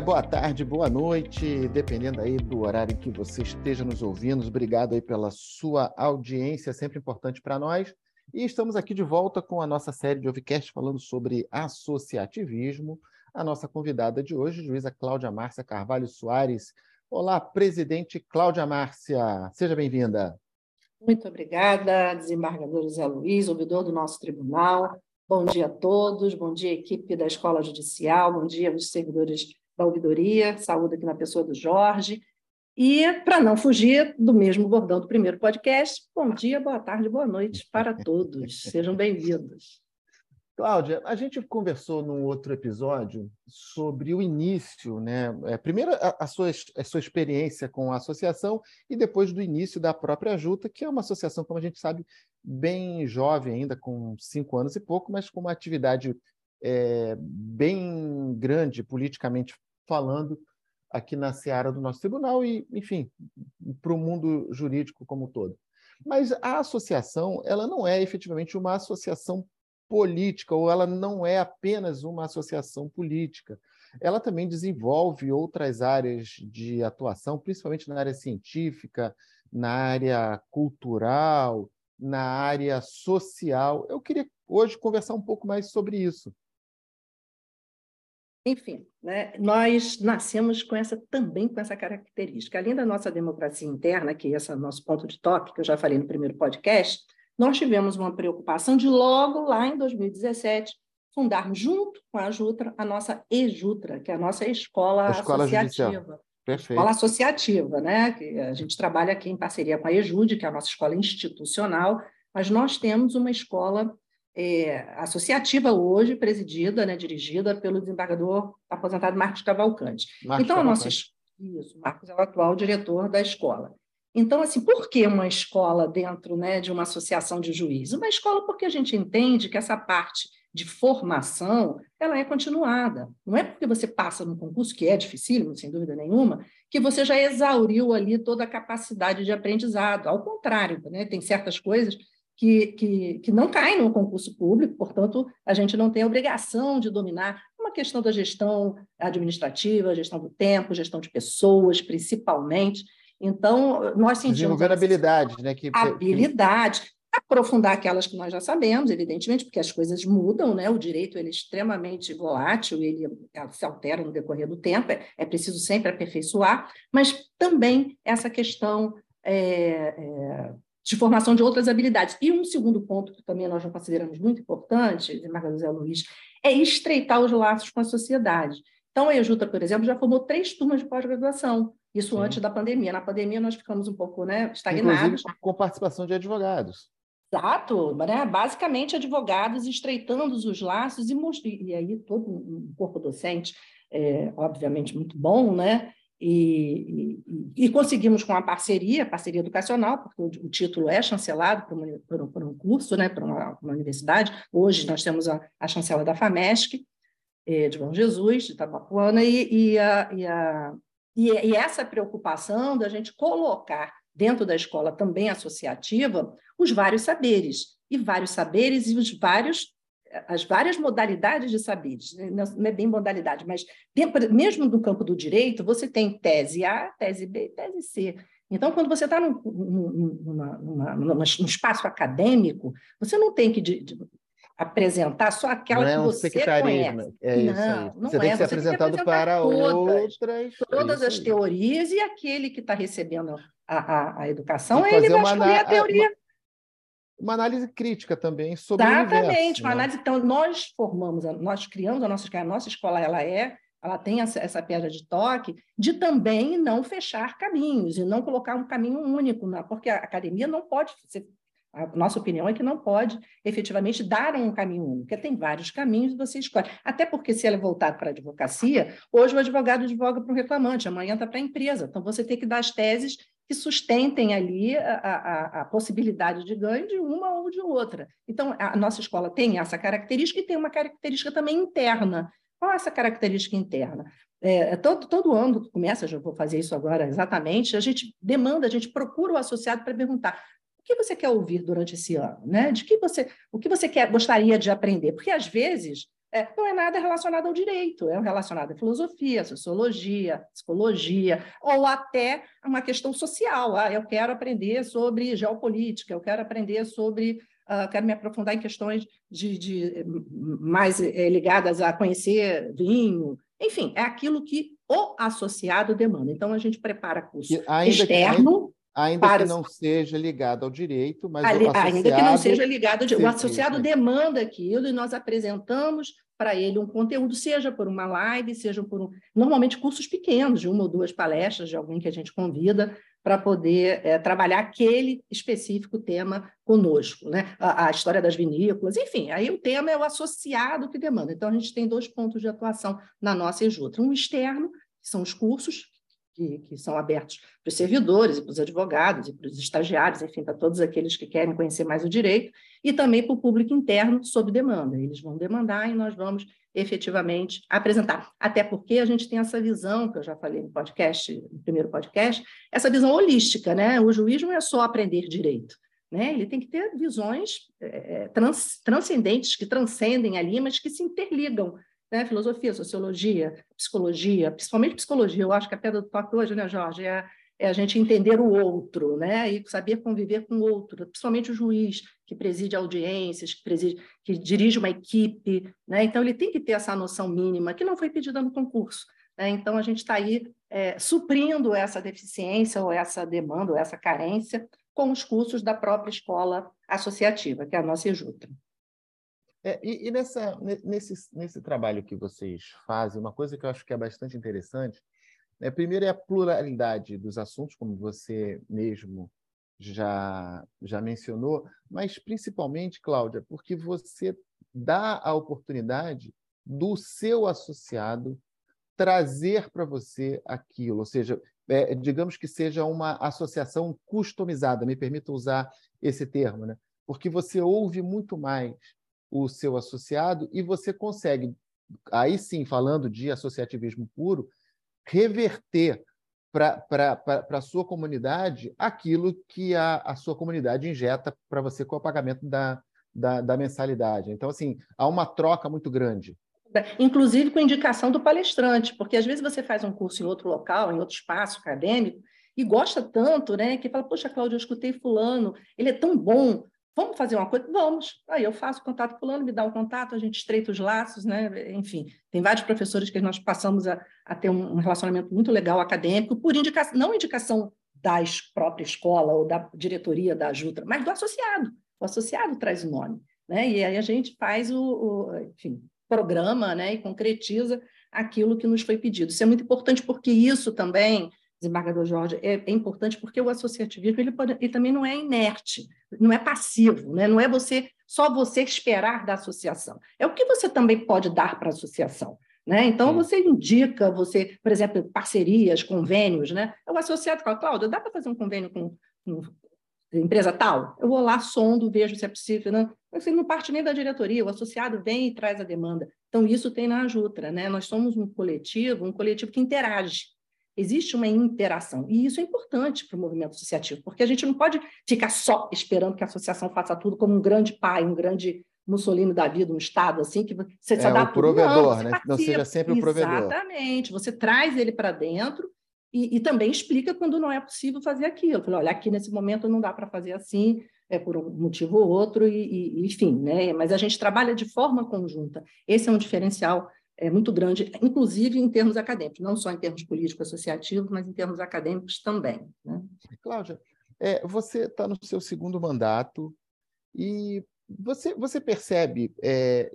dia, boa tarde, boa noite, dependendo aí do horário em que você esteja nos ouvindo. Obrigado aí pela sua audiência, sempre importante para nós. E estamos aqui de volta com a nossa série de Ovcast falando sobre associativismo. A nossa convidada de hoje, juíza Cláudia Márcia Carvalho Soares. Olá, presidente Cláudia Márcia, seja bem-vinda. Muito obrigada, desembargador José Luiz, ouvidor do nosso tribunal. Bom dia a todos, bom dia, equipe da Escola Judicial, bom dia aos servidores da ouvidoria, saúde aqui na pessoa do Jorge. E, para não fugir do mesmo bordão do primeiro podcast, bom dia, boa tarde, boa noite para todos. Sejam bem-vindos. Cláudia, a gente conversou num outro episódio sobre o início, né? É, primeiro, a, a, sua, a sua experiência com a associação e depois do início da própria Juta, que é uma associação, como a gente sabe, bem jovem ainda, com cinco anos e pouco, mas com uma atividade é, bem grande, politicamente falando, aqui na seara do nosso tribunal e, enfim, para o mundo jurídico como um todo. Mas a associação, ela não é efetivamente uma associação política, ou ela não é apenas uma associação política. Ela também desenvolve outras áreas de atuação, principalmente na área científica, na área cultural, na área social. Eu queria hoje conversar um pouco mais sobre isso. Enfim, né, nós nascemos com essa também com essa característica. Além da nossa democracia interna, que esse é o nosso ponto de toque, que eu já falei no primeiro podcast, nós tivemos uma preocupação de logo lá em 2017 fundarmos junto com a Jutra a nossa EJutra, que é a nossa escola, a escola associativa. Judicial. Perfeito. Escola associativa, né? Que a gente trabalha aqui em parceria com a EJUD, que é a nossa escola institucional, mas nós temos uma escola é, associativa hoje, presidida, né, dirigida pelo desembargador aposentado Marcos Cavalcante. Marcos então, Cavalcante. a nossa isso, Marcos é o atual diretor da escola. Então, assim, por que uma escola dentro né, de uma associação de juízes? Uma escola porque a gente entende que essa parte de formação ela é continuada. Não é porque você passa no concurso, que é dificílimo, sem dúvida nenhuma, que você já exauriu ali toda a capacidade de aprendizado. Ao contrário, né? tem certas coisas que, que, que não caem no concurso público, portanto, a gente não tem a obrigação de dominar uma questão da gestão administrativa, gestão do tempo, gestão de pessoas, principalmente. Então, nós sentimos. Desenvolver habilidades, né? Que, habilidade. Aprofundar aquelas que nós já sabemos, evidentemente, porque as coisas mudam, né? O direito ele é extremamente volátil, ele se altera no decorrer do tempo, é, é preciso sempre aperfeiçoar, mas também essa questão é, é, de formação de outras habilidades. E um segundo ponto que também nós já consideramos muito importante, Margarida José Luiz, é estreitar os laços com a sociedade. Então, a EJUTA, por exemplo, já formou três turmas de pós-graduação, isso Sim. antes da pandemia. Na pandemia, nós ficamos um pouco né, estagnados. Inclusive com participação de advogados. Exato, né? basicamente advogados estreitando os laços e, e aí todo um corpo docente, é, obviamente muito bom, né? E, e, e, conseguimos com a parceria, parceria educacional, porque o, o título é chancelado por, uma, por, um, por um, curso, né, por uma, uma, universidade. Hoje nós temos a, a chancela da FAMESC, é, de Bom Jesus, de Itabapuana, e, e, a, e, a, e essa preocupação da gente colocar dentro da escola também associativa os vários saberes, e vários saberes e os vários as várias modalidades de saberes, né? não é bem modalidade, mas mesmo no campo do direito, você tem tese A, tese B, tese C. Então, quando você está num, num, espaço acadêmico, você não tem que de, de, apresentar só aquela não é um que você conhece. É isso não, aí. Não você é. tem que ser você apresentado que para todas, outras. Todas as teorias e aquele que está recebendo a, a, a educação, ele vai escolher a teoria uma análise crítica também sobre Exatamente, o universo, uma né? análise. Então, nós formamos, nós criamos a nossa escola, a nossa escola ela é, ela tem essa, essa pedra de toque de também não fechar caminhos e não colocar um caminho único, né? porque a academia não pode a nossa opinião é que não pode efetivamente dar um caminho único, porque tem vários caminhos e você escolhe. Até porque, se ela é voltada para a advocacia, hoje o advogado advoga para o reclamante, amanhã está para a empresa. Então, você tem que dar as teses que sustentem ali a, a, a, possibilidade de ganho de uma ou de outra. Então, a nossa escola tem essa característica e tem uma característica também interna. Qual é essa característica interna? É, todo, todo ano começa, já vou fazer isso agora exatamente, a gente demanda, a gente procura o associado para perguntar o que você quer ouvir durante esse ano, né? De que você, o que você quer, gostaria de aprender? Porque às vezes É, não é nada relacionado ao direito, é relacionado à filosofia, à sociologia, à psicologia, ou até uma questão social. Ah, eu quero aprender sobre geopolítica, eu quero aprender sobre uh, quero me aprofundar em questões de, de mais é, ligadas a conhecer vinho, enfim, é aquilo que o associado demanda. Então, a gente prepara curso externo. Que, ainda para... que não seja ligado ao direito, mas Ali, o associado... Ainda que não seja ligado... Ao... O associado demanda aquilo e nós apresentamos para ele um conteúdo, seja por uma live, seja por um... Normalmente cursos pequenos, de uma ou duas palestras de alguém que a gente convida, para poder é, trabalhar aquele específico tema conosco, né? A, a, história das vinícolas, enfim, aí o tema é o associado que demanda. Então, a gente tem dois pontos de atuação na nossa EJUTRA. Um externo, que são os cursos, que, que são abertos para os servidores e para os advogados e para os estagiários, enfim, para todos aqueles que querem conhecer mais o direito, e também para o público interno, sob demanda. Eles vão demandar e nós vamos efetivamente apresentar. Até porque a gente tem essa visão, que eu já falei no podcast, no primeiro podcast, essa visão holística, né? O juiz não é só aprender direito, né? Ele tem que ter visões é, trans, transcendentes, que transcendem ali, mas que se interligam, né? Filosofia, sociologia, psicologia, principalmente psicologia, eu acho que a pedra do toque hoje, né, Jorge, é é a gente entender o outro, né? E saber conviver com o outro, principalmente o juiz que preside audiências, que, preside, que dirige uma equipe, né? Então ele tem que ter essa noção mínima que não foi pedida no concurso. Né? Então a gente está aí é, suprindo essa deficiência ou essa demanda ou essa carência com os cursos da própria escola associativa, que é a nossa EJUTA. É, e, e nessa, nesse, nesse trabalho que vocês fazem, uma coisa que eu acho que é bastante interessante é, primeiro é a pluralidade dos assuntos, como você mesmo já, já mencionou, mas principalmente, Cláudia, porque você dá a oportunidade do seu associado trazer para você aquilo, ou seja, é, digamos que seja uma associação customizada, me permita usar esse termo, né? porque você ouve muito mais o seu associado e você consegue, aí sim, falando de associativismo puro, reverter para a sua comunidade aquilo que a, a sua comunidade injeta para você com o pagamento da, da, da mensalidade. Então, assim, há uma troca muito grande. Inclusive com indicação do palestrante, porque às vezes você faz um curso em outro local, em outro espaço acadêmico, e gosta tanto, né? Que fala, poxa, Cláudia, eu escutei fulano, ele é tão bom, Vamos fazer uma coisa? Vamos. Aí eu faço contato com fulano, me dá um contato, a gente estreita os laços, né? Enfim, tem vários professores que nós passamos a, a ter um, relacionamento muito legal acadêmico, por indicação, não indicação da própria escola ou da diretoria da Jutra, mas do associado. O associado traz o nome, né? E aí a gente faz o, o enfim, programa, né? E concretiza aquilo que nos foi pedido. Isso é muito importante porque isso também desembargador Jorge, é, é, importante porque o associativismo ele, pode, ele também não é inerte, não é passivo, né? não é você só você esperar da associação. É o que você também pode dar para a associação. Né? Então, você indica, você, por exemplo, parcerias, convênios, né? O associado fala, Cláudio, dá para fazer um convênio com, com empresa tal? Eu vou lá, sondo, vejo se é possível. Você não parte nem da diretoria, o associado vem e traz a demanda. Então, isso tem na Ajutra, né? Nós somos um coletivo, um coletivo que interage. Existe uma interação. E isso é importante para o movimento associativo, porque a gente não pode ficar só esperando que a associação faça tudo como um grande pai, um grande Mussolini da vida, um Estado assim, que você só é, dá o provedor, não, né? Não seja sempre o provedor. Exatamente. Você traz ele para dentro e, e, também explica quando não é possível fazer aquilo. Fala, olha, aqui nesse momento não dá para fazer assim, é por um motivo ou outro, e, e, enfim, né? Mas a gente trabalha de forma conjunta. Esse é um diferencial é muito grande, inclusive em termos acadêmicos, não só em termos políticos associativos, mas em termos acadêmicos também. Né? Cláudia, é, você está no seu segundo mandato e você, você percebe é,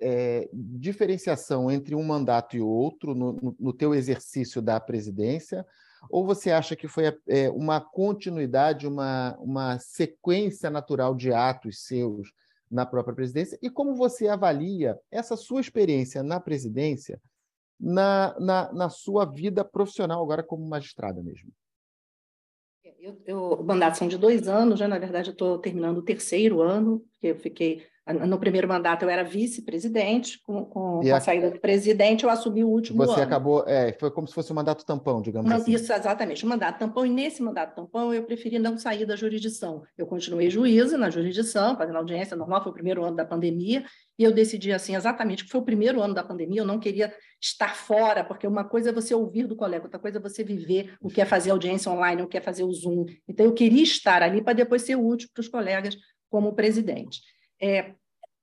é, diferenciação entre um mandato e outro no, no, no teu exercício da presidência? Ou você acha que foi é, uma continuidade, uma, uma sequência natural de atos seus na própria presidência e como você avalia essa sua experiência na presidência na, na, na sua vida profissional, agora como magistrada mesmo. Eu, eu, o mandato são de dois anos, já na verdade eu estou terminando o terceiro ano, porque eu fiquei no primeiro mandato eu era vice-presidente, com, com, com a, a, saída do presidente eu assumi o último você ano. Você acabou, é, foi como se fosse um mandato tampão, digamos não, assim. Isso, exatamente, um mandato tampão, e nesse mandato tampão eu preferi não sair da jurisdição. Eu continuei juíza na jurisdição, fazendo audiência normal, foi o primeiro ano da pandemia, e eu decidi assim, exatamente, que foi o primeiro ano da pandemia, eu não queria estar fora, porque uma coisa é você ouvir do colega, outra coisa é você viver o que é fazer audiência online, o que é fazer o Zoom. Então, eu queria estar ali para depois ser útil para os colegas como presidente. É,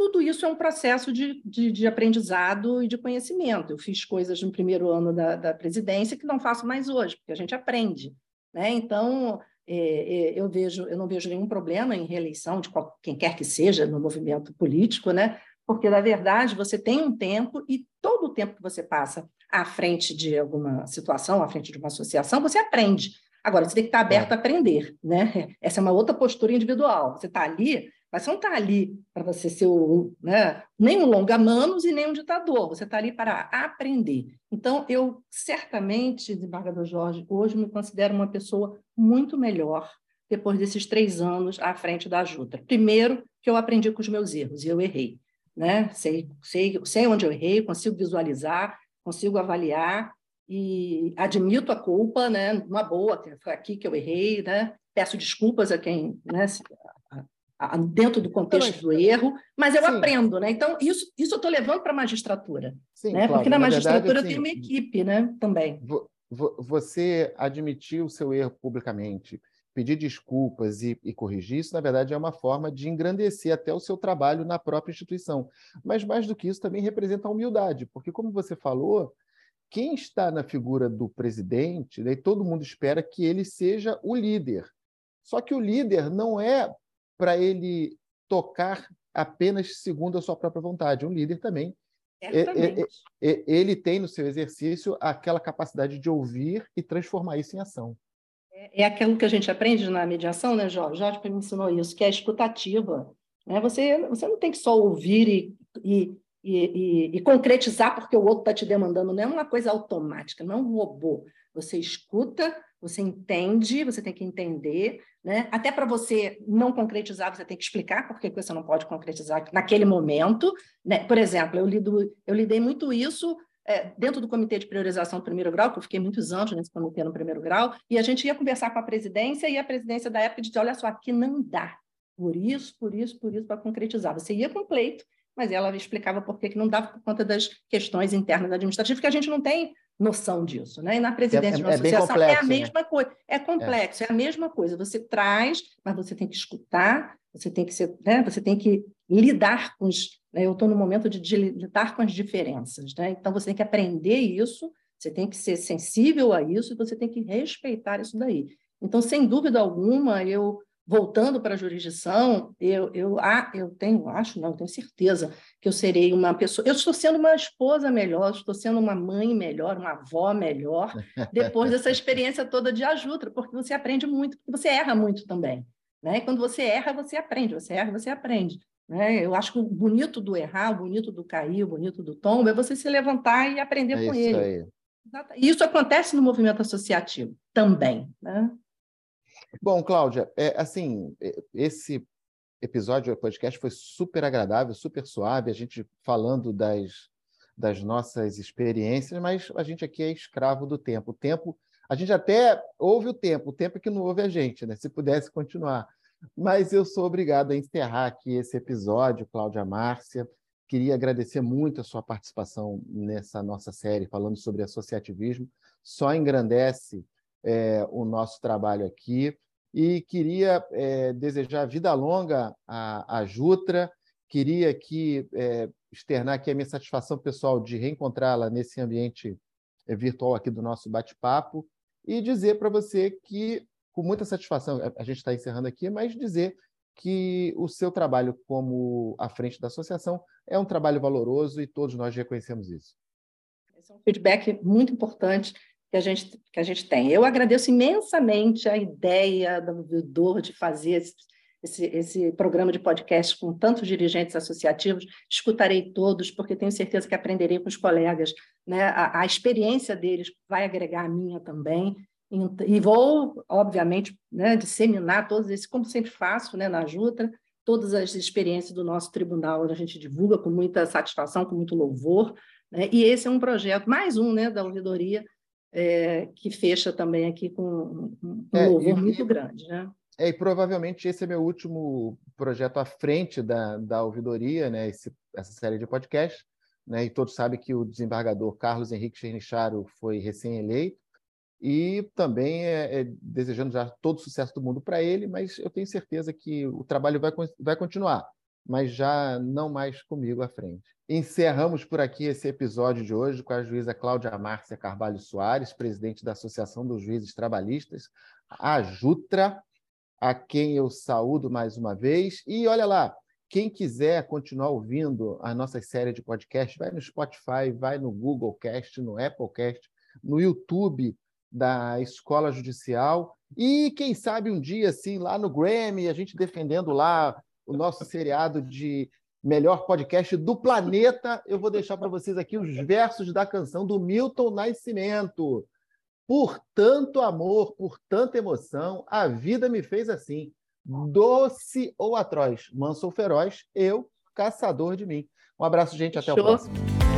tudo isso é um processo de, de, de, aprendizado e de conhecimento. Eu fiz coisas no primeiro ano da, da, presidência que não faço mais hoje, porque a gente aprende. Né? Então, é, é, eu vejo, eu não vejo nenhum problema em reeleição de qual, quem quer que seja no movimento político, né? porque, na verdade, você tem um tempo e todo o tempo que você passa à frente de alguma situação, à frente de uma associação, você aprende. Agora, você tem que estar aberto é. a aprender. Né? Essa é uma outra postura individual. Você está ali mas você não está ali para você ser o, né, nem um longa-manos e nem um ditador, você está ali para aprender. Então, eu certamente, desembargador Jorge, hoje me considero uma pessoa muito melhor depois desses três anos à frente da Jutra. Primeiro, que eu aprendi com os meus erros, e eu errei. Né? Sei, sei, sei onde eu errei, consigo visualizar, consigo avaliar, e admito a culpa, né, uma boa, foi aqui que eu errei, né? peço desculpas a quem né, dentro do contexto do erro, mas eu Sim. aprendo, né? Então, isso, isso eu estou levando para a magistratura, Sim, né? Claro. Porque na, na magistratura verdade, tem assim, uma equipe, né? Também. Você admitir o seu erro publicamente, pedir desculpas e, e, corrigir, isso, na verdade, é uma forma de engrandecer até o seu trabalho na própria instituição. Mas, mais do que isso, também representa a humildade, porque, como você falou, quem está na figura do presidente, né, todo mundo espera que ele seja o líder. Só que o líder não é para ele tocar apenas segundo a sua própria vontade. Um líder também. É, é, é, ele tem no seu exercício aquela capacidade de ouvir e transformar isso em ação. É, aquilo que a gente aprende na mediação, né, Jorge? Jorge me ensinou isso, que é a escutativa. Né? Você, você não tem que só ouvir e, e, e, e concretizar porque o outro está te demandando, não é uma coisa automática, não é um robô. Você escuta, você entende, você tem que entender, né? Até para você não concretizar, você tem que explicar por que você não pode concretizar naquele momento. Né? Por exemplo, eu, lido, eu lidei muito isso é, dentro do comitê de priorização do primeiro grau, que eu fiquei muitos anos nesse comitê no primeiro grau, e a gente ia conversar com a presidência, e a presidência da época dizia: olha só, aqui não dá. Por isso, por isso, por isso, para concretizar. Você ia com pleito, mas ela explicava por que não dava por conta das questões internas administrativas, que a gente não tem noção disso, né? E na presidência é, de uma é associação complexo, é a né? mesma né? coisa, é complexo, é. é. a mesma coisa. Você traz, mas você tem que escutar, você tem que ser, né? Você tem que lidar com os. Né? Eu estou no momento de, de, lidar com as diferenças, né? Então você tem que aprender isso, você tem que ser sensível a isso, e você tem que respeitar isso daí. Então, sem dúvida alguma, eu voltando para a jurisdição, eu, eu, ah, eu tenho, acho não, tenho certeza que eu serei uma pessoa. Eu estou sendo uma esposa melhor, estou sendo uma mãe melhor, uma avó melhor, depois dessa experiência toda de ajuda, porque você aprende muito, porque você erra muito também. Né? E quando você erra, você aprende, você erra, você aprende. Né? Eu acho que o bonito do errar, o bonito do cair, o bonito do tombo é você se levantar e aprender é com ele. Aí. E isso acontece no movimento associativo também. Né? Bom, Cláudia, é, assim, esse episódio do podcast foi super agradável, super suave, a gente falando das, das nossas experiências, mas a gente aqui é escravo do tempo. O tempo, a gente até ouve o tempo, o tempo é que não ouve a gente, né? Se pudesse continuar. Mas eu sou obrigado a encerrar aqui esse episódio, Cláudia Márcia. Queria agradecer muito a sua participação nessa nossa série falando sobre associativismo. Só engrandece é, o nosso trabalho aqui. E queria é, desejar vida longa à, à Jutra, queria aqui é, externar aqui a minha satisfação pessoal de reencontrá-la nesse ambiente é, virtual aqui do nosso bate-papo e dizer para você que, com muita satisfação, a gente está encerrando aqui, mas dizer que o seu trabalho como à frente da associação é um trabalho valoroso e todos nós reconhecemos isso. Esse é um feedback muito importante que a gente, que a gente tem. Eu agradeço imensamente a ideia do Vidor de fazer esse, esse, esse, programa de podcast com tantos dirigentes associativos. Escutarei todos, porque tenho certeza que aprenderei com os colegas. Né? A, a experiência deles vai agregar a minha também. E vou, obviamente, né, disseminar todos esses, como sempre faço né, na Jutra, todas as experiências do nosso tribunal, a gente divulga com muita satisfação, com muito louvor, né? e esse é um projeto, mais um né, da ouvidoria, é, que fecha também aqui com um, um é, louvor e, muito grande. Né? É, e provavelmente esse é meu último projeto à frente da, da ouvidoria, né, esse, essa série de podcast, né, e todos sabem que o desembargador Carlos Henrique Chernicharo foi recém-eleito, e também é, é, desejando já todo o sucesso do mundo para ele, mas eu tenho certeza que o trabalho vai, vai continuar, mas já não mais comigo à frente. Encerramos por aqui esse episódio de hoje com a juíza Cláudia Márcia Carvalho Soares, presidente da Associação dos Juízes Trabalhistas, a Jutra, a quem eu saúdo mais uma vez. E olha lá, quem quiser continuar ouvindo a nossa série de podcast, vai no Spotify, vai no Google Cast, no Apple Cast, no YouTube da Escola Judicial e quem sabe um dia assim lá no Grammy a gente defendendo lá o nosso seriado de melhor podcast do planeta, eu vou deixar para vocês aqui os versos da canção do Milton Nascimento. Por tanto amor, por tanta emoção, a vida me fez assim. Doce ou atroz, manso ou feroz, eu, caçador de mim. Um abraço, gente, até Show. o próximo.